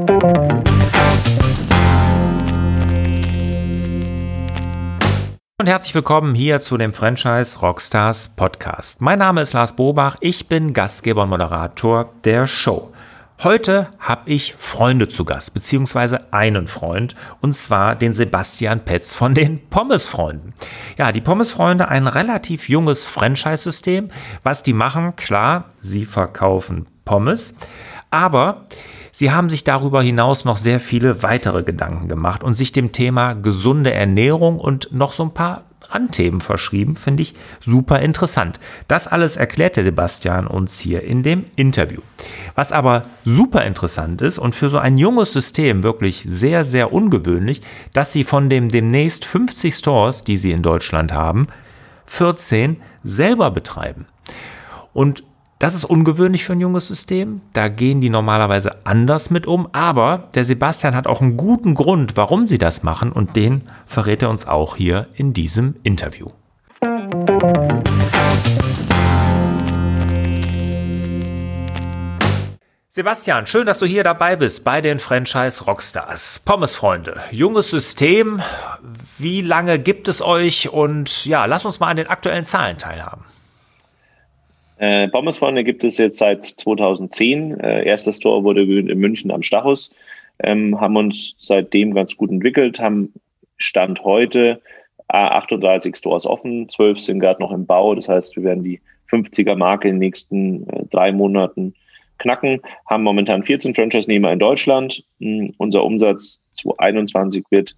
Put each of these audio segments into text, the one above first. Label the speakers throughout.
Speaker 1: Und herzlich willkommen hier zu dem Franchise Rockstars Podcast. Mein Name ist Lars Bobach, ich bin Gastgeber und Moderator der Show. Heute habe ich Freunde zu Gast, beziehungsweise einen Freund, und zwar den Sebastian Petz von den Pommesfreunden. Ja, die Pommesfreunde, ein relativ junges Franchise-System. Was die machen, klar, sie verkaufen Pommes, aber Sie haben sich darüber hinaus noch sehr viele weitere Gedanken gemacht und sich dem Thema gesunde Ernährung und noch so ein paar Randthemen verschrieben, finde ich super interessant. Das alles erklärt der Sebastian uns hier in dem Interview. Was aber super interessant ist und für so ein junges System wirklich sehr, sehr ungewöhnlich, dass sie von dem demnächst 50 Stores, die sie in Deutschland haben, 14 selber betreiben. Und das ist ungewöhnlich für ein junges System. Da gehen die normalerweise anders mit um. Aber der Sebastian hat auch einen guten Grund, warum sie das machen. Und den verrät er uns auch hier in diesem Interview. Sebastian, schön, dass du hier dabei bist bei den Franchise Rockstars. Pommesfreunde, junges System. Wie lange gibt es euch? Und ja, lass uns mal an den aktuellen Zahlen teilhaben.
Speaker 2: Äh, Pommesfreunde gibt es jetzt seit 2010. Äh, erstes Store wurde in München am Stachus. Ähm, haben uns seitdem ganz gut entwickelt, haben Stand heute 38 Stores offen, 12 sind gerade noch im Bau. Das heißt, wir werden die 50er Marke in den nächsten äh, drei Monaten knacken, haben momentan 14 Franchise-Nehmer in Deutschland. Mhm, unser Umsatz 2021 wird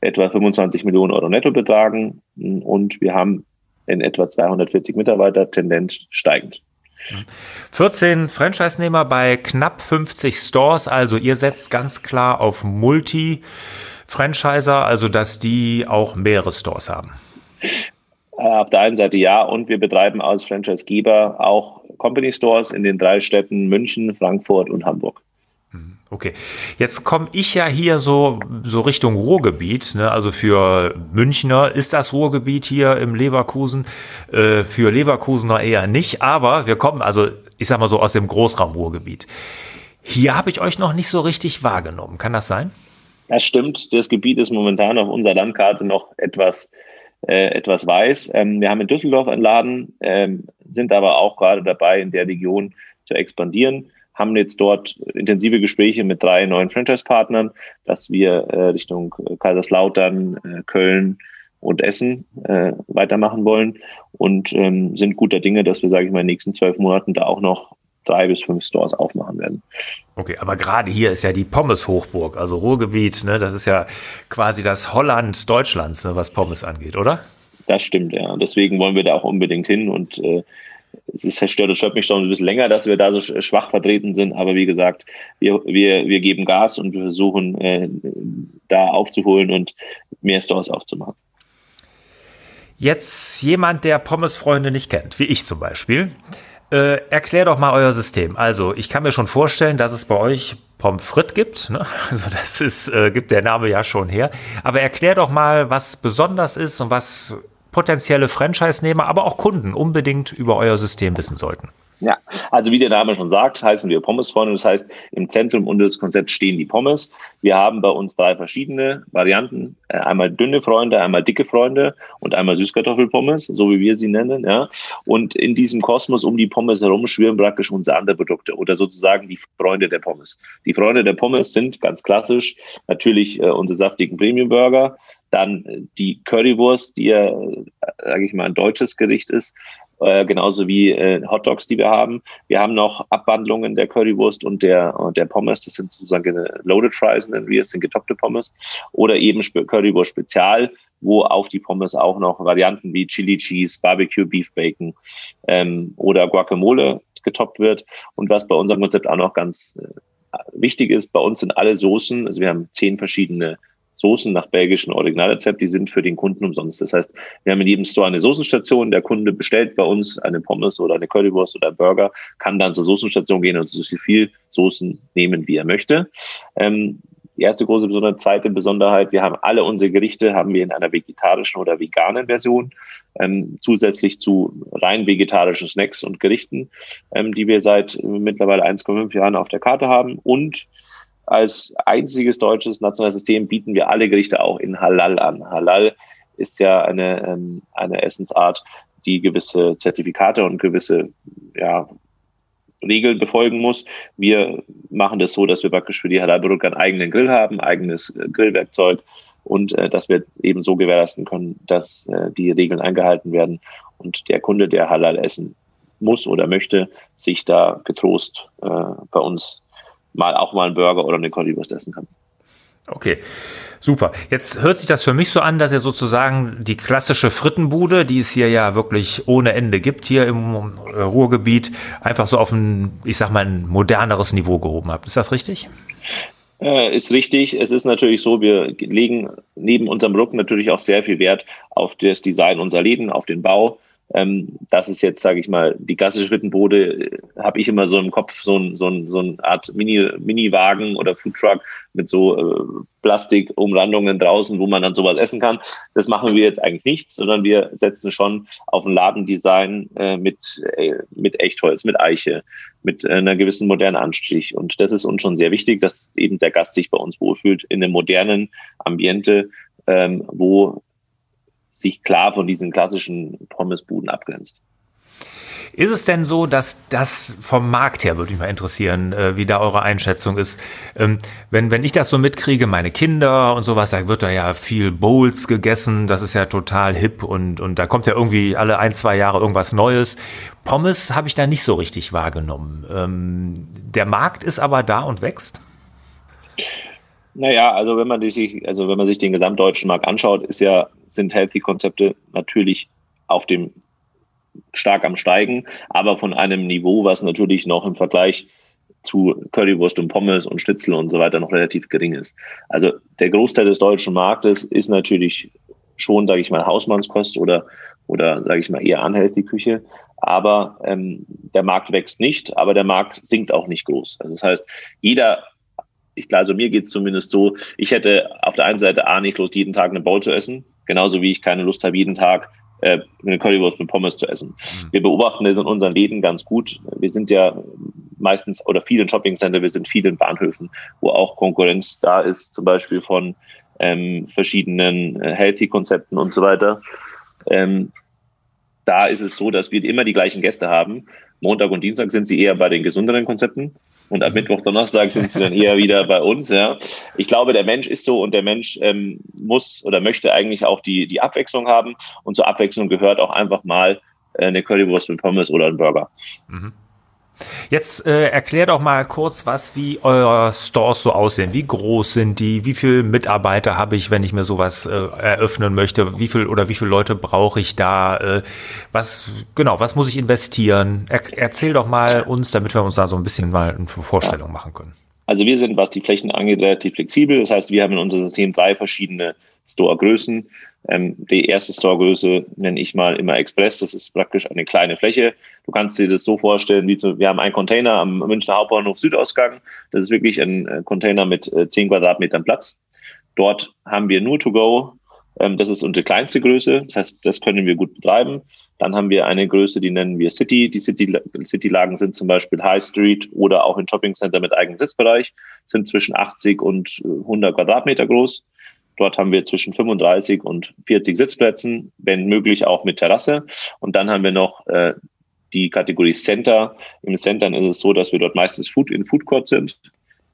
Speaker 2: etwa 25 Millionen Euro netto betragen mhm, und wir haben in etwa 240 Mitarbeiter, Tendenz steigend.
Speaker 1: 14 Franchise-Nehmer bei knapp 50 Stores, also ihr setzt ganz klar auf Multi-Franchiser, also dass die auch mehrere Stores haben.
Speaker 2: Äh, auf der einen Seite ja, und wir betreiben als Franchise-Geber auch Company Stores in den drei Städten München, Frankfurt und Hamburg.
Speaker 1: Okay, jetzt komme ich ja hier so, so Richtung Ruhrgebiet, ne? also für Münchner ist das Ruhrgebiet hier im Leverkusen, äh, für Leverkusener eher nicht, aber wir kommen, also ich sag mal so aus dem Großraum Ruhrgebiet. Hier habe ich euch noch nicht so richtig wahrgenommen, kann das sein?
Speaker 2: Das stimmt, das Gebiet ist momentan auf unserer Landkarte noch etwas, äh, etwas weiß. Ähm, wir haben in Düsseldorf einen Laden, ähm, sind aber auch gerade dabei, in der Region zu expandieren haben jetzt dort intensive Gespräche mit drei neuen Franchise-Partnern, dass wir äh, Richtung äh, Kaiserslautern, äh, Köln und Essen äh, weitermachen wollen und ähm, sind guter Dinge, dass wir, sage ich mal, in den nächsten zwölf Monaten da auch noch drei bis fünf Stores aufmachen werden.
Speaker 1: Okay, aber gerade hier ist ja die Pommes-Hochburg, also Ruhrgebiet, ne? das ist ja quasi das Holland Deutschlands, ne, was Pommes angeht, oder?
Speaker 2: Das stimmt, ja. Deswegen wollen wir da auch unbedingt hin und äh, es ist stört, das stört mich schon ein bisschen länger, dass wir da so schwach vertreten sind. Aber wie gesagt, wir, wir, wir geben Gas und wir versuchen, äh, da aufzuholen und mehr Stores aufzumachen.
Speaker 1: Jetzt jemand, der Pommesfreunde nicht kennt, wie ich zum Beispiel. Äh, erklär doch mal euer System. Also, ich kann mir schon vorstellen, dass es bei euch Pommes frites gibt. Ne? Also, das ist, äh, gibt der Name ja schon her. Aber erklär doch mal, was besonders ist und was potenzielle Franchise-Nehmer, aber auch Kunden unbedingt über euer System wissen sollten?
Speaker 2: Ja, also wie der Name schon sagt, heißen wir Pommesfreunde. Das heißt, im Zentrum unseres Konzepts stehen die Pommes. Wir haben bei uns drei verschiedene Varianten. Äh, einmal dünne Freunde, einmal dicke Freunde und einmal Süßkartoffelpommes, so wie wir sie nennen. Ja. Und in diesem Kosmos um die Pommes herum schwirren praktisch unsere anderen Produkte oder sozusagen die Freunde der Pommes. Die Freunde der Pommes sind ganz klassisch natürlich äh, unsere saftigen Premium-Burger, dann äh, die Currywurst, die ja, äh, sage ich mal, ein deutsches Gericht ist, äh, genauso wie äh, Hot Dogs, die wir haben. Wir haben noch Abwandlungen der Currywurst und der, und der Pommes. Das sind sozusagen Loaded Fries, nennen wir es, sind getoppte Pommes. Oder eben Currywurst Spezial, wo auf die Pommes auch noch Varianten wie Chili Cheese, Barbecue Beef Bacon ähm, oder Guacamole getoppt wird. Und was bei unserem Konzept auch noch ganz äh, wichtig ist, bei uns sind alle Soßen, also wir haben zehn verschiedene Soßen nach belgischen Originalrezept, die sind für den Kunden umsonst. Das heißt, wir haben in jedem Store eine Soßenstation, der Kunde bestellt bei uns eine Pommes oder eine Currywurst oder einen Burger, kann dann zur Soßenstation gehen und so viel Soßen nehmen, wie er möchte. Ähm, die erste große Besonderheit, zweite Besonderheit, wir haben alle unsere Gerichte haben wir in einer vegetarischen oder veganen Version, ähm, zusätzlich zu rein vegetarischen Snacks und Gerichten, ähm, die wir seit mittlerweile 1,5 Jahren auf der Karte haben und als einziges deutsches nationales System bieten wir alle Gerichte auch in Halal an. Halal ist ja eine, ähm, eine Essensart, die gewisse Zertifikate und gewisse ja, Regeln befolgen muss. Wir machen das so, dass wir praktisch für die Halal-Produkte einen eigenen Grill haben, eigenes äh, Grillwerkzeug und äh, dass wir eben so gewährleisten können, dass äh, die Regeln eingehalten werden und der Kunde, der Halal essen muss oder möchte, sich da getrost äh, bei uns mal auch mal einen Burger oder eine Currywurst essen kann.
Speaker 1: Okay, super. Jetzt hört sich das für mich so an, dass ihr sozusagen die klassische Frittenbude, die es hier ja wirklich ohne Ende gibt, hier im Ruhrgebiet, einfach so auf ein, ich sag mal, ein moderneres Niveau gehoben habt. Ist das richtig?
Speaker 2: Äh, ist richtig. Es ist natürlich so, wir legen neben unserem Look natürlich auch sehr viel Wert auf das Design unserer Läden, auf den Bau. Ähm, das ist jetzt, sage ich mal, die klassische Rittenbude, äh, habe ich immer so im Kopf, so ein, so ein, so eine Art Mini, Mini-Wagen oder Foodtruck mit so äh, Plastikumrandungen draußen, wo man dann sowas essen kann. Das machen wir jetzt eigentlich nicht, sondern wir setzen schon auf ein Ladendesign äh, mit, äh, mit Echtholz, mit Eiche, mit äh, einer gewissen modernen Anstrich. Und das ist uns schon sehr wichtig, dass eben der Gast sich bei uns wohlfühlt in einem modernen Ambiente, ähm, wo sich klar von diesen klassischen Pommesbuden abgrenzt.
Speaker 1: Ist es denn so, dass das vom Markt her, würde mich mal interessieren, äh, wie da eure Einschätzung ist? Ähm, wenn, wenn ich das so mitkriege, meine Kinder und sowas, da wird da ja viel Bowls gegessen, das ist ja total hip und, und da kommt ja irgendwie alle ein, zwei Jahre irgendwas Neues. Pommes habe ich da nicht so richtig wahrgenommen. Ähm, der Markt ist aber da und wächst?
Speaker 2: Naja, also wenn man sich, also wenn man sich den gesamtdeutschen Markt anschaut, ist ja, sind Healthy-Konzepte natürlich auf dem stark am Steigen, aber von einem Niveau, was natürlich noch im Vergleich zu Currywurst und Pommes und Schnitzel und so weiter noch relativ gering ist. Also der Großteil des deutschen Marktes ist natürlich schon, sage ich mal, Hausmannskost oder oder sage ich mal eher unhealthy Küche. Aber ähm, der Markt wächst nicht, aber der Markt sinkt auch nicht groß. Also das heißt, jeder ich, also mir geht es zumindest so, ich hätte auf der einen Seite A nicht Lust, jeden Tag eine Bowl zu essen, genauso wie ich keine Lust habe, jeden Tag äh, eine Currywurst mit Pommes zu essen. Mhm. Wir beobachten das in unseren Läden ganz gut. Wir sind ja meistens oder vielen Shoppingcenter, wir sind vielen Bahnhöfen, wo auch Konkurrenz da ist, zum Beispiel von ähm, verschiedenen äh, Healthy-Konzepten und so weiter. Ähm, da ist es so, dass wir immer die gleichen Gäste haben. Montag und Dienstag sind sie eher bei den gesünderen Konzepten. Und ab Mittwoch, Donnerstag sind sie dann eher wieder bei uns. Ja. Ich glaube, der Mensch ist so und der Mensch ähm, muss oder möchte eigentlich auch die, die Abwechslung haben. Und zur Abwechslung gehört auch einfach mal äh, eine Currywurst mit Pommes oder ein Burger. Mhm.
Speaker 1: Jetzt äh, erklär doch mal kurz was, wie eure Stores so aussehen. Wie groß sind die? Wie viele Mitarbeiter habe ich, wenn ich mir sowas äh, eröffnen möchte? Wie viel oder wie viele Leute brauche ich da? Äh, was genau? Was muss ich investieren? Er, erzähl doch mal uns, damit wir uns da so ein bisschen mal eine Vorstellung machen können.
Speaker 2: Also wir sind, was die Flächen angeht, relativ flexibel. Das heißt, wir haben in unserem System drei verschiedene Store-Größen. Ähm, die erste Store-Größe nenne ich mal immer Express. Das ist praktisch eine kleine Fläche. Du kannst dir das so vorstellen, wie zu, wir haben einen Container am Münchner Hauptbahnhof Südausgang. Das ist wirklich ein äh, Container mit äh, 10 Quadratmetern Platz. Dort haben wir nur To-Go. Ähm, das ist unsere kleinste Größe. Das heißt, das können wir gut betreiben. Dann haben wir eine Größe, die nennen wir City. Die City-Lagen City sind zum Beispiel High Street oder auch in Shopping Center mit eigenem Sitzbereich, sind zwischen 80 und 100 Quadratmeter groß. Dort haben wir zwischen 35 und 40 Sitzplätzen, wenn möglich auch mit Terrasse. Und dann haben wir noch äh, die Kategorie Center. Im Center ist es so, dass wir dort meistens Food in Food Court sind.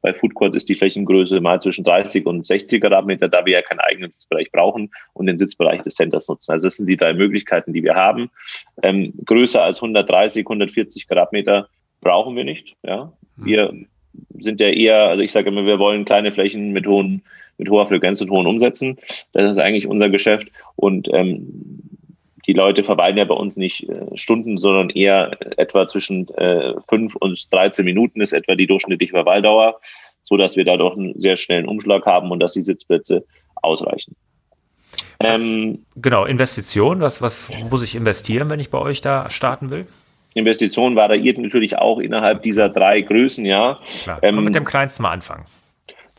Speaker 2: Bei Food Court ist die Flächengröße mal zwischen 30 und 60 Quadratmeter, da wir ja keinen eigenen Sitzbereich brauchen und den Sitzbereich des Centers nutzen. Also das sind die drei Möglichkeiten, die wir haben. Ähm, größer als 130, 140 Quadratmeter brauchen wir nicht. Ja, wir sind ja eher, also ich sage immer, wir wollen kleine Flächen mit hohen mit hoher Frequenz und hohen Umsätzen. Das ist eigentlich unser Geschäft. Und ähm, die Leute verweilen ja bei uns nicht äh, Stunden, sondern eher etwa zwischen äh, 5 und 13 Minuten ist etwa die durchschnittliche Verweildauer, so dass wir da doch einen sehr schnellen Umschlag haben und dass die Sitzplätze ausreichen.
Speaker 1: Was, ähm, genau, Investition, was, was muss ich investieren, wenn ich bei euch da starten will?
Speaker 2: Investition variiert natürlich auch innerhalb dieser drei Größen, ja.
Speaker 1: Klar, ähm, mit dem kleinsten mal anfangen.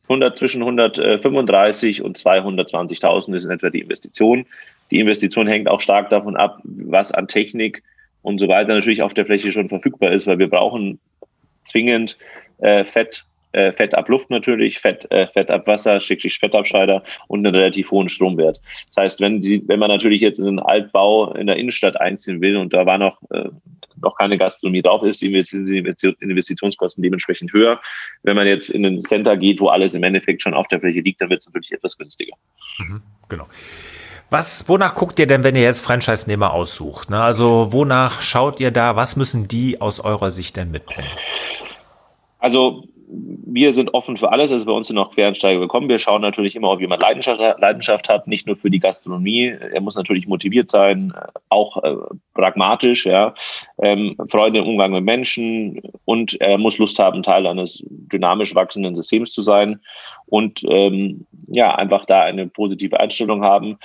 Speaker 2: 100, zwischen 135 und 220.000 ist in etwa die Investition. Die Investition hängt auch stark davon ab, was an Technik und so weiter natürlich auf der Fläche schon verfügbar ist, weil wir brauchen zwingend äh, Fett äh, Fett ab Luft natürlich, Fett, äh, Fett ab Wasser, Schickschicht Fettabscheider und einen relativ hohen Stromwert. Das heißt, wenn, die, wenn man natürlich jetzt in einen Altbau in der Innenstadt einziehen will und da war noch, äh, noch keine Gastronomie drauf ist, die Investitionskosten dementsprechend höher. Wenn man jetzt in ein Center geht, wo alles im Endeffekt schon auf der Fläche liegt, dann wird es natürlich etwas günstiger.
Speaker 1: Mhm, genau. Was, wonach guckt ihr denn, wenn ihr jetzt Franchise-Nehmer aussucht? Ne? Also wonach schaut ihr da? Was müssen die aus eurer Sicht denn mitbringen?
Speaker 2: Also wir sind offen für alles. Also bei uns sind auch Quereinsteiger willkommen. Wir schauen natürlich immer, ob jemand Leidenschaft, Leidenschaft hat, nicht nur für die Gastronomie. Er muss natürlich motiviert sein, auch äh, pragmatisch, ja, ähm, Freude im Umgang mit Menschen und er muss Lust haben, Teil eines dynamisch wachsenden Systems zu sein und ähm, ja, einfach da eine positive Einstellung haben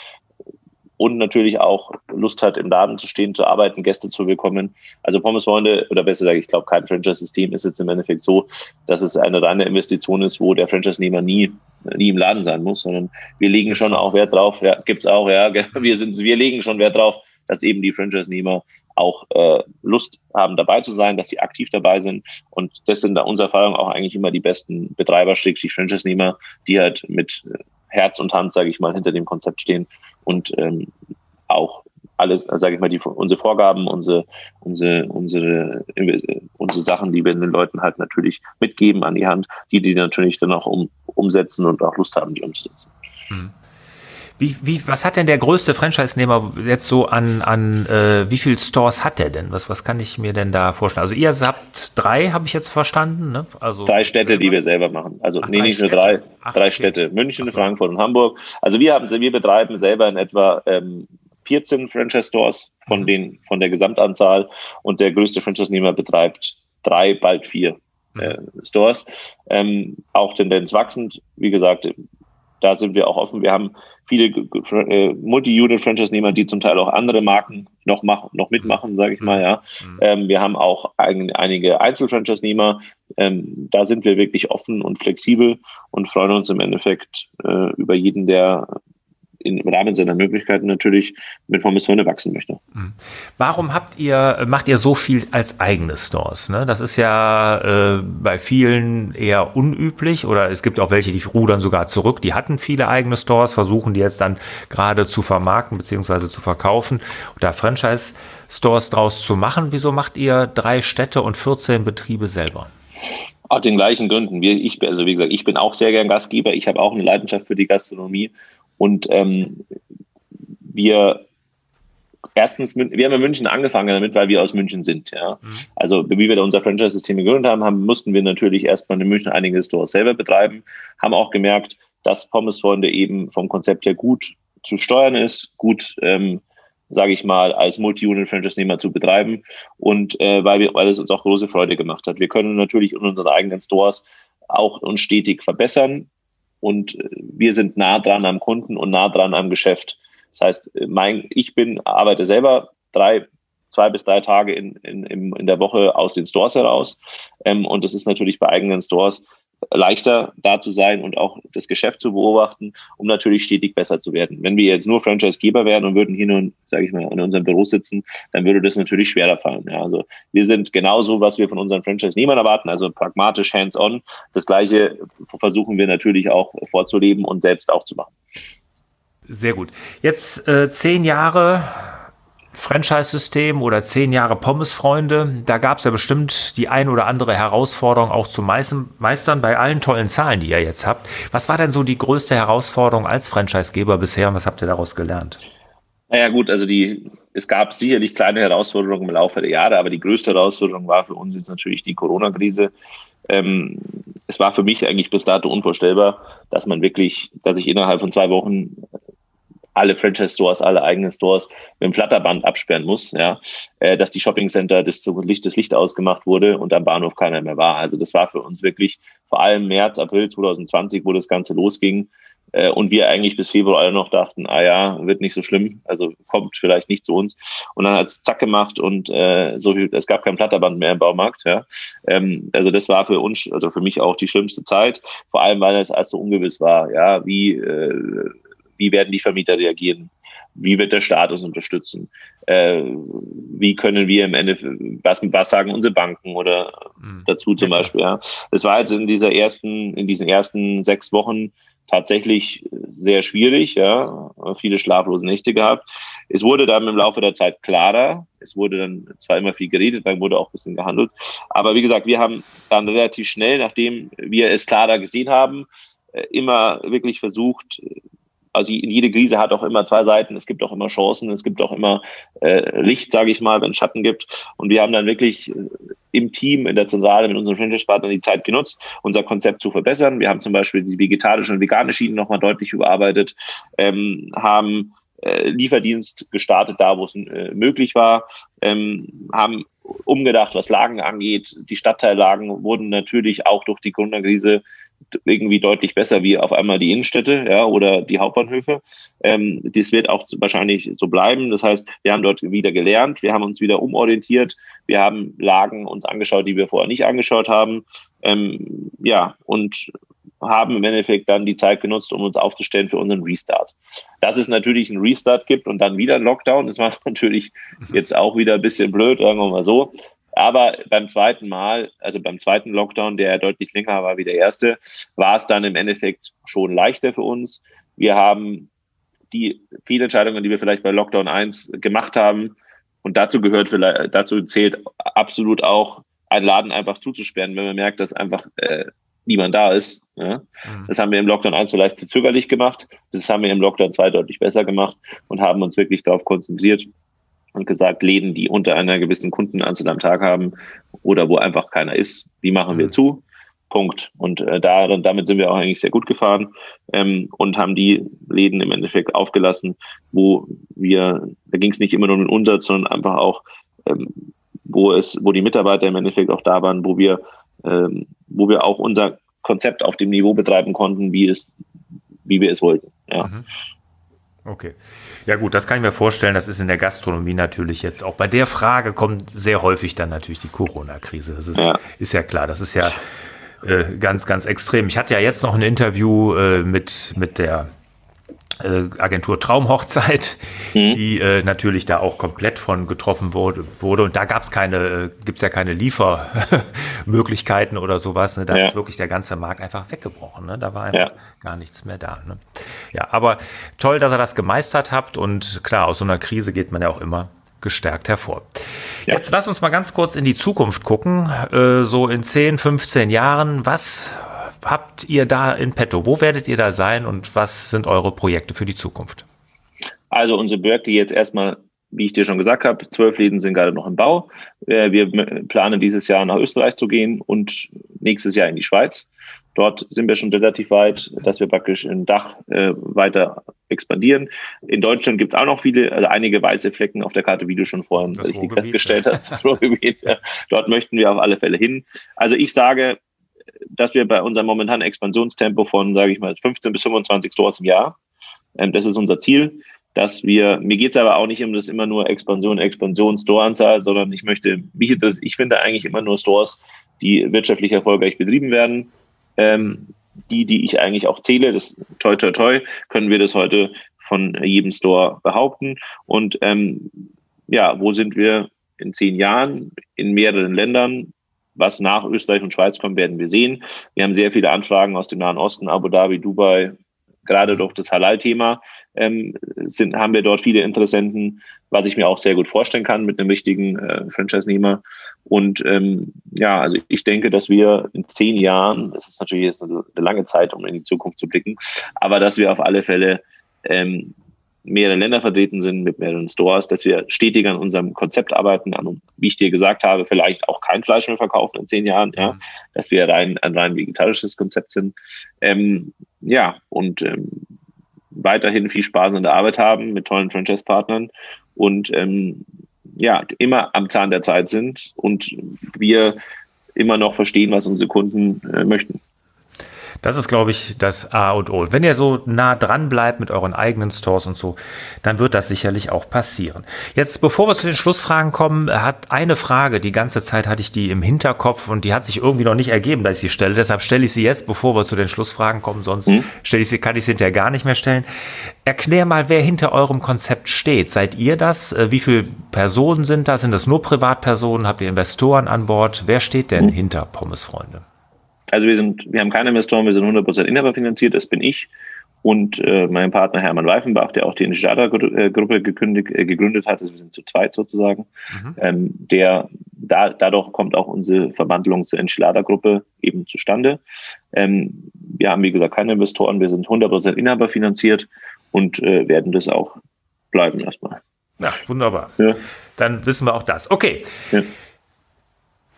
Speaker 2: und natürlich auch Lust hat, im Laden zu stehen, zu arbeiten, Gäste zu bekommen. Also Pommesfreunde, oder besser gesagt, ich glaube, kein Franchise-System ist jetzt im Endeffekt so, dass es eine reine Investition ist, wo der Franchise-Nehmer nie, nie im Laden sein muss, sondern wir legen schon auch Wert drauf, ja, gibt's auch, ja, wir sind, wir legen schon Wert drauf, dass eben die Franchise-Nehmer auch äh, Lust haben, dabei zu sein, dass sie aktiv dabei sind. Und das sind da unserer Erfahrung auch eigentlich immer die besten Betreiber, die Franchise-Nehmer, die halt mit Herz und Hand, sage ich mal, hinter dem Konzept stehen und ähm, auch alles, sage ich mal, die, unsere Vorgaben, unsere, unsere, unsere, unsere Sachen, die wir den Leuten halt natürlich mitgeben an die Hand, die die natürlich dann auch um, umsetzen und auch Lust haben, die umzusetzen. Hm.
Speaker 1: Wie, wie, was hat denn der größte Franchise-Nehmer jetzt so an, an äh, wie viele Stores hat der denn? Was, was kann ich mir denn da vorstellen? Also ihr habt drei, habe ich jetzt verstanden, ne?
Speaker 2: Also drei Städte, selber? die wir selber machen. Also Ach, nee, nicht nur drei, Ach, drei okay. Städte. München, so. Frankfurt und Hamburg. Also wir haben wir betreiben selber in etwa ähm, 14 Franchise-Stores von mhm. den von der Gesamtanzahl und der größte Franchise-Nehmer betreibt drei, bald vier mhm. äh, Stores. Ähm, auch Tendenz wachsend. Wie gesagt, da sind wir auch offen. Wir haben viele äh, Multi-Unit-Franchise-Nehmer, die zum Teil auch andere Marken noch machen, noch mitmachen, sage ich mal. Ja, mhm. ähm, wir haben auch ein, einige Einzel-Franchise-Nehmer. Ähm, da sind wir wirklich offen und flexibel und freuen uns im Endeffekt äh, über jeden, der im Rahmen seiner Möglichkeiten natürlich mit Pommes wachsen möchte. Mhm.
Speaker 1: Warum habt ihr, macht ihr so viel als eigene Stores? Ne? Das ist ja äh, bei vielen eher unüblich oder es gibt auch welche, die rudern sogar zurück. Die hatten viele eigene Stores, versuchen die jetzt dann gerade zu vermarkten bzw. zu verkaufen oder Franchise-Stores draus zu machen. Wieso macht ihr drei Städte und 14 Betriebe selber?
Speaker 2: Aus den gleichen Gründen. Wir, ich, also wie gesagt, ich bin auch sehr gern Gastgeber. Ich habe auch eine Leidenschaft für die Gastronomie und ähm, wir erstens, wir haben in München angefangen damit, weil wir aus München sind. Ja. Mhm. Also wie wir da unser Franchise-System gegründet haben, haben, mussten wir natürlich erstmal in München einige Stores selber betreiben, haben auch gemerkt, dass Pommesfreunde eben vom Konzept her gut zu steuern ist, gut, ähm, sage ich mal, als Multi-Unit-Franchise-Nehmer zu betreiben und äh, weil, wir, weil es uns auch große Freude gemacht hat. Wir können natürlich in unseren eigenen Stores auch uns stetig verbessern. Und äh, wir sind nah dran am Kunden und nah dran am Geschäft. Das heißt, äh, mein, ich bin, arbeite selber drei, zwei bis drei Tage in, in, in der Woche aus den Stores heraus. Ähm, und das ist natürlich bei eigenen Stores leichter da zu sein und auch das Geschäft zu beobachten, um natürlich stetig besser zu werden. Wenn wir jetzt nur Franchise-Geber wären und würden hier nur, sage ich mal, in unserem Büro sitzen, dann würde das natürlich schwerer fallen. Ja, also wir sind genauso, was wir von unseren Franchise-Nehmern erwarten, also pragmatisch, hands-on. Das Gleiche versuchen wir natürlich auch vorzuleben und selbst auch zu machen.
Speaker 1: Sehr gut. Jetzt äh, zehn Jahre Franchise-System oder zehn Jahre Pommesfreunde, da gab es ja bestimmt die ein oder andere Herausforderung auch zu meistern bei allen tollen Zahlen, die ihr jetzt habt. Was war denn so die größte Herausforderung als Franchisegeber bisher und was habt ihr daraus gelernt?
Speaker 2: Naja gut, also die, es gab sicherlich kleine Herausforderungen im Laufe der Jahre, aber die größte Herausforderung war für uns jetzt natürlich die Corona-Krise. Ähm, es war für mich eigentlich bis dato unvorstellbar, dass man wirklich, dass ich innerhalb von zwei Wochen alle Franchise-Stores, alle eigenen Stores mit dem Flatterband absperren muss, ja, äh, dass die Shopping-Center das Licht, das Licht ausgemacht wurde und am Bahnhof keiner mehr war. Also das war für uns wirklich vor allem März, April 2020, wo das Ganze losging, äh, und wir eigentlich bis Februar alle noch dachten, ah ja, wird nicht so schlimm, also kommt vielleicht nicht zu uns. Und dann hat es zack gemacht und äh, so viel, es gab kein Platterband mehr im Baumarkt. Ja. Ähm, also das war für uns, also für mich auch die schlimmste Zeit, vor allem weil es erst so ungewiss war, ja, wie äh, wie werden die Vermieter reagieren? wie wird der Staat unterstützen? Äh, wie können wir im Endeffekt, was, was sagen unsere Banken oder mhm. dazu zum ja, Beispiel? Ja. Das war jetzt in dieser ersten, in diesen ersten sechs Wochen tatsächlich sehr schwierig, ja, viele schlaflose Nächte gehabt. Es wurde dann im Laufe der Zeit klarer. Es wurde dann zwar immer viel geredet, dann wurde auch ein bisschen gehandelt. Aber wie gesagt, wir haben dann relativ schnell, nachdem wir es klarer gesehen haben, äh, immer wirklich versucht, also jede Krise hat auch immer zwei Seiten. Es gibt auch immer Chancen, es gibt auch immer äh, Licht, sage ich mal, wenn es Schatten gibt. Und wir haben dann wirklich äh, im Team, in der Zentrale mit unseren Franchise-Partnern die Zeit genutzt, unser Konzept zu verbessern. Wir haben zum Beispiel die vegetarische und vegane Schienen nochmal deutlich überarbeitet, ähm, haben äh, Lieferdienst gestartet, da wo es äh, möglich war, ähm, haben umgedacht, was Lagen angeht. Die Stadtteillagen wurden natürlich auch durch die Corona-Krise irgendwie deutlich besser wie auf einmal die Innenstädte ja, oder die Hauptbahnhöfe. Ähm, das wird auch wahrscheinlich so bleiben. Das heißt, wir haben dort wieder gelernt, wir haben uns wieder umorientiert, wir haben Lagen uns angeschaut, die wir vorher nicht angeschaut haben. Ähm, ja, und haben im Endeffekt dann die Zeit genutzt, um uns aufzustellen für unseren Restart. Dass es natürlich einen Restart gibt und dann wieder einen Lockdown, das war natürlich jetzt auch wieder ein bisschen blöd, sagen wir mal so. Aber beim zweiten Mal, also beim zweiten Lockdown, der deutlich länger war wie der erste, war es dann im Endeffekt schon leichter für uns. Wir haben die Fehlentscheidungen, die wir vielleicht bei Lockdown 1 gemacht haben, und dazu gehört vielleicht, dazu zählt absolut auch, einen Laden einfach zuzusperren, wenn man merkt, dass einfach äh, niemand da ist. Ja? Mhm. Das haben wir im Lockdown 1 vielleicht zu zögerlich gemacht. Das haben wir im Lockdown 2 deutlich besser gemacht und haben uns wirklich darauf konzentriert, und gesagt, Läden, die unter einer gewissen Kundenanzahl am Tag haben oder wo einfach keiner ist, die machen wir mhm. zu. Punkt. Und äh, da, damit sind wir auch eigentlich sehr gut gefahren ähm, und haben die Läden im Endeffekt aufgelassen, wo wir, da ging es nicht immer nur um den Umsatz, sondern einfach auch, ähm, wo es, wo die Mitarbeiter im Endeffekt auch da waren, wo wir, ähm, wo wir auch unser Konzept auf dem Niveau betreiben konnten, wie es, wie wir es wollten. Ja. Mhm.
Speaker 1: Okay. Ja gut, das kann ich mir vorstellen. Das ist in der Gastronomie natürlich jetzt auch. Bei der Frage kommt sehr häufig dann natürlich die Corona-Krise. Das ist ja. ist ja klar. Das ist ja äh, ganz, ganz extrem. Ich hatte ja jetzt noch ein Interview äh, mit, mit der Agentur Traumhochzeit, mhm. die äh, natürlich da auch komplett von getroffen wurde. wurde. Und da gab es keine, äh, gibt es ja keine Liefermöglichkeiten oder sowas. Ne? Da ja. ist wirklich der ganze Markt einfach weggebrochen. Ne? Da war einfach ja. gar nichts mehr da. Ne? Ja, aber toll, dass ihr das gemeistert habt. Und klar, aus so einer Krise geht man ja auch immer gestärkt hervor. Ja. Jetzt lass uns mal ganz kurz in die Zukunft gucken. Äh, so in 10, 15 Jahren, was habt ihr da in petto? Wo werdet ihr da sein und was sind eure Projekte für die Zukunft?
Speaker 2: Also unsere Projekte jetzt erstmal, wie ich dir schon gesagt habe, zwölf Läden sind gerade noch im Bau. Äh, wir planen dieses Jahr nach Österreich zu gehen und nächstes Jahr in die Schweiz. Dort sind wir schon relativ weit, dass wir praktisch im Dach äh, weiter expandieren. In Deutschland gibt es auch noch viele, also einige weiße Flecken auf der Karte, wie du schon vorhin richtig festgestellt hast. Das Ruhrgebiet. Dort möchten wir auf alle Fälle hin. Also ich sage, dass wir bei unserem momentanen Expansionstempo von, sage ich mal, 15 bis 25 Stores im Jahr, ähm, das ist unser Ziel, dass wir, mir geht es aber auch nicht um das immer nur Expansion, Expansion, Storeanzahl, sondern ich möchte, ich finde eigentlich immer nur Stores, die wirtschaftlich erfolgreich betrieben werden. Ähm, die, die ich eigentlich auch zähle, das toi toi toi, können wir das heute von jedem Store behaupten. Und ähm, ja, wo sind wir in zehn Jahren in mehreren Ländern? Was nach Österreich und Schweiz kommt, werden wir sehen. Wir haben sehr viele Anfragen aus dem Nahen Osten, Abu Dhabi, Dubai, gerade durch das Halal-Thema ähm, sind, haben wir dort viele Interessenten, was ich mir auch sehr gut vorstellen kann mit einem richtigen äh, Franchise-Nehmer. Und ähm, ja, also ich denke, dass wir in zehn Jahren, das ist natürlich jetzt eine, eine lange Zeit, um in die Zukunft zu blicken, aber dass wir auf alle Fälle ähm, mehrere Länder vertreten sind mit mehreren Stores, dass wir stetig an unserem Konzept arbeiten, an, wie ich dir gesagt habe, vielleicht auch kein Fleisch mehr verkaufen in zehn Jahren, ja, mhm. dass wir rein, ein rein vegetarisches Konzept sind. Ähm, ja, und ähm, weiterhin viel Spaß an der Arbeit haben mit tollen Franchise-Partnern und ähm, ja, immer am Zahn der Zeit sind und wir immer noch verstehen, was unsere Kunden äh, möchten.
Speaker 1: Das ist, glaube ich, das A und O. Wenn ihr so nah dran bleibt mit euren eigenen Stores und so, dann wird das sicherlich auch passieren. Jetzt, bevor wir zu den Schlussfragen kommen, hat eine Frage, die ganze Zeit hatte ich die im Hinterkopf und die hat sich irgendwie noch nicht ergeben, dass ich sie stelle. Deshalb stelle ich sie jetzt, bevor wir zu den Schlussfragen kommen, sonst hm? stelle ich sie, kann ich sie hinterher gar nicht mehr stellen. Erklär mal, wer hinter eurem Konzept steht. Seid ihr das? Äh, wie viele Personen sind das? Sind das nur Privatpersonen? Habt ihr Investoren an Bord? Wer steht denn hm? hinter Pommesfreunde?
Speaker 2: Also wir sind, wir haben keine Investoren, wir sind 100% Inhaber finanziert, das bin ich und äh, mein Partner Hermann Weifenbach, der auch die Initiator-Gruppe gekündigt, äh, gegründet hat, also wir sind zu zweit sozusagen, mhm. ähm, der da, dadurch kommt auch unsere Verwandlung zur Enchilada-Gruppe eben zustande. Ähm, wir haben, wie gesagt, keine Investoren, wir sind 100% Inhaber finanziert und äh, werden das auch bleiben erstmal.
Speaker 1: Ja, wunderbar. Ja. Dann wissen wir auch das. Okay. Ja.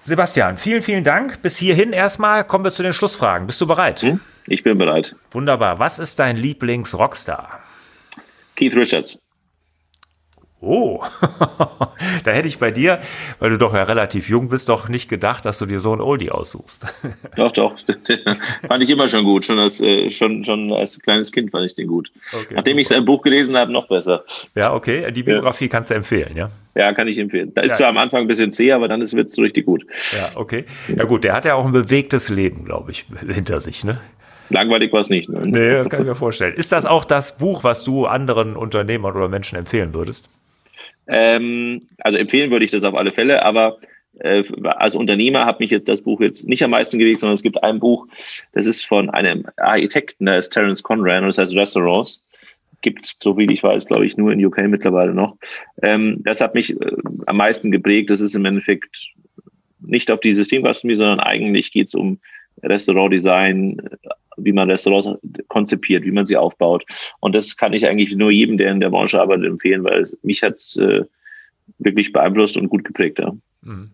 Speaker 1: Sebastian, vielen, vielen Dank. Bis hierhin erstmal kommen wir zu den Schlussfragen. Bist du bereit? Hm?
Speaker 2: Ich bin bereit.
Speaker 1: Wunderbar. Was ist dein Lieblings-Rockstar?
Speaker 2: Keith Richards.
Speaker 1: Oh, da hätte ich bei dir, weil du doch ja relativ jung bist, doch nicht gedacht, dass du dir so ein Oldie aussuchst.
Speaker 2: Doch, doch. fand ich immer schon gut. Schon als, äh, schon, schon als kleines Kind fand ich den gut. Okay, Nachdem ich sein Buch gelesen habe, noch besser.
Speaker 1: Ja, okay. Die Biografie ja. kannst du empfehlen, ja?
Speaker 2: Ja, kann ich empfehlen. Da ist ja. zwar am Anfang ein bisschen zäh, aber dann wird es richtig gut.
Speaker 1: Ja, okay. Ja gut, der hat ja auch ein bewegtes Leben, glaube ich, hinter sich, ne?
Speaker 2: Langweilig war es nicht. Ne?
Speaker 1: Nee, das kann ich mir vorstellen. Ist das auch das Buch, was du anderen Unternehmern oder Menschen empfehlen würdest?
Speaker 2: Ähm, also empfehlen würde ich das auf alle Fälle, aber äh, als Unternehmer hat mich jetzt das Buch jetzt nicht am meisten gelegt, sondern es gibt ein Buch, das ist von einem Architekten, der ist Terence Conran und das heißt Restaurants. Gibt es, so wie ich weiß, glaube ich, nur in UK mittlerweile noch. Ähm, das hat mich äh, am meisten geprägt. Das ist im Endeffekt nicht auf die Systemgastronomie, sondern eigentlich geht es um Restaurantdesign, wie man Restaurants konzipiert, wie man sie aufbaut. Und das kann ich eigentlich nur jedem, der in der Branche arbeitet, empfehlen, weil mich hat es äh, wirklich beeinflusst und gut geprägt. Ja. Mhm.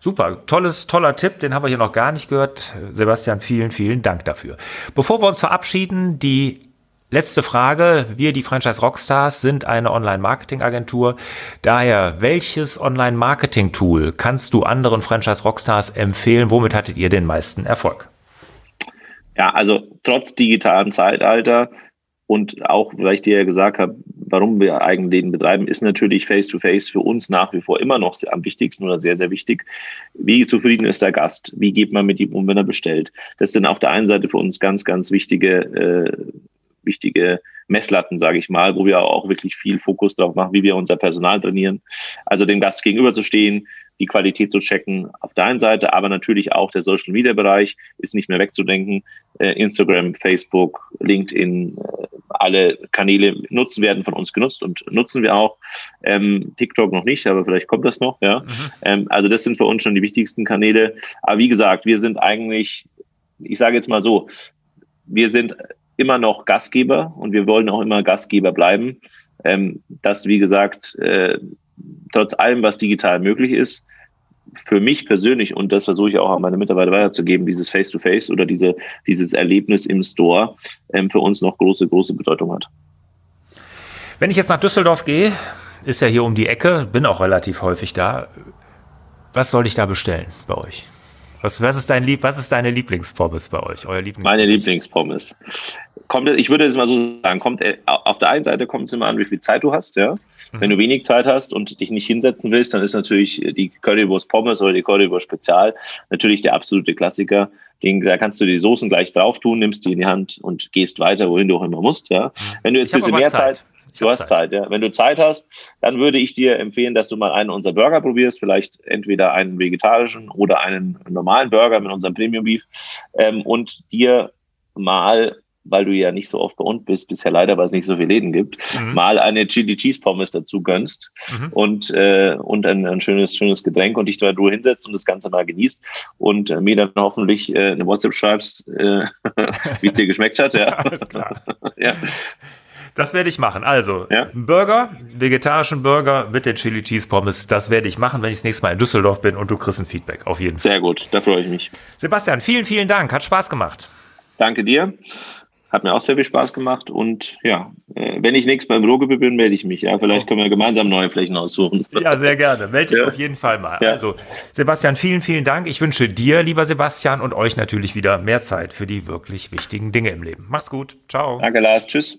Speaker 1: Super, tolles, toller Tipp, den haben wir hier noch gar nicht gehört. Sebastian, vielen, vielen Dank dafür. Bevor wir uns verabschieden, die letzte Frage. Wir, die Franchise Rockstars, sind eine Online-Marketing-Agentur. Daher, welches Online-Marketing-Tool kannst du anderen Franchise Rockstars empfehlen? Womit hattet ihr den meisten Erfolg?
Speaker 2: Ja, also trotz digitalen Zeitalter und auch, weil ich dir ja gesagt habe, warum wir Eigenläden betreiben, ist natürlich Face-to-Face -face für uns nach wie vor immer noch am wichtigsten oder sehr, sehr wichtig. Wie zufrieden ist der Gast? Wie geht man mit ihm um, wenn er bestellt? Das sind auf der einen Seite für uns ganz, ganz wichtige, äh, wichtige Messlatten, sage ich mal, wo wir auch wirklich viel Fokus darauf machen, wie wir unser Personal trainieren. Also dem Gast gegenüberzustehen, die Qualität zu checken auf der einen Seite, aber natürlich auch der Social Media Bereich ist nicht mehr wegzudenken. Äh, Instagram, Facebook, LinkedIn, äh, alle Kanäle nutzen werden von uns genutzt und nutzen wir auch. Ähm, TikTok noch nicht, aber vielleicht kommt das noch. Ja, mhm. ähm, also das sind für uns schon die wichtigsten Kanäle. Aber wie gesagt, wir sind eigentlich, ich sage jetzt mal so, wir sind immer noch Gastgeber und wir wollen auch immer Gastgeber bleiben. Ähm, das, wie gesagt, äh, trotz allem, was digital möglich ist, für mich persönlich, und das versuche ich auch an meine Mitarbeiter weiterzugeben, dieses Face-to-Face -face oder diese, dieses Erlebnis im Store ähm, für uns noch große, große Bedeutung hat.
Speaker 1: Wenn ich jetzt nach Düsseldorf gehe, ist ja hier um die Ecke, bin auch relativ häufig da. Was soll ich da bestellen bei euch? Was, was, ist, dein Lieb, was ist deine Lieblingspommes bei euch?
Speaker 2: Euer Lieblingspommes? Meine Lieblingspommes. Kommt, ich würde es mal so sagen, kommt, äh, auf der einen Seite kommt es immer an, wie viel Zeit du hast, ja. Mhm. Wenn du wenig Zeit hast und dich nicht hinsetzen willst, dann ist natürlich die Currywurst Pommes oder die Currywurst Spezial natürlich der absolute Klassiker. Den, da kannst du die Soßen gleich drauf tun, nimmst die in die Hand und gehst weiter, wohin du auch immer musst, ja. Mhm. Wenn du jetzt ein bisschen mehr Zeit, Zeit Du hast Zeit. Zeit, ja. Wenn du Zeit hast, dann würde ich dir empfehlen, dass du mal einen unserer Burger probierst. Vielleicht entweder einen vegetarischen oder einen normalen Burger mit unserem Premium Beef. Ähm, und dir mal, weil du ja nicht so oft bei uns bist, bisher leider, weil es nicht so viele Läden gibt, mhm. mal eine Chili Cheese Pommes dazu gönnst mhm. und, äh, und ein, ein, schönes, schönes Getränk und dich da nur hinsetzt und das Ganze mal genießt und äh, mir dann hoffentlich äh, eine WhatsApp schreibst, äh, wie es dir geschmeckt hat. Ja. Alles klar.
Speaker 1: ja. Das werde ich machen. Also, ja? Burger, vegetarischen Burger mit den Chili Cheese Pommes, das werde ich machen, wenn ich das nächste Mal in Düsseldorf bin und du kriegst ein Feedback, auf jeden
Speaker 2: Fall. Sehr gut, da freue ich mich.
Speaker 1: Sebastian, vielen, vielen Dank, hat Spaß gemacht.
Speaker 2: Danke dir. Hat mir auch sehr viel Spaß gemacht und ja, äh, wenn ich nichts beim Ruhrgebiet bin, melde ich mich. Ja, vielleicht können wir gemeinsam neue Flächen aussuchen.
Speaker 1: Ja, sehr gerne. Melde dich ja. auf jeden Fall mal. Ja. Also, Sebastian, vielen, vielen Dank. Ich wünsche dir, lieber Sebastian, und euch natürlich wieder mehr Zeit für die wirklich wichtigen Dinge im Leben. Macht's gut. Ciao.
Speaker 2: Danke, Lars. Tschüss.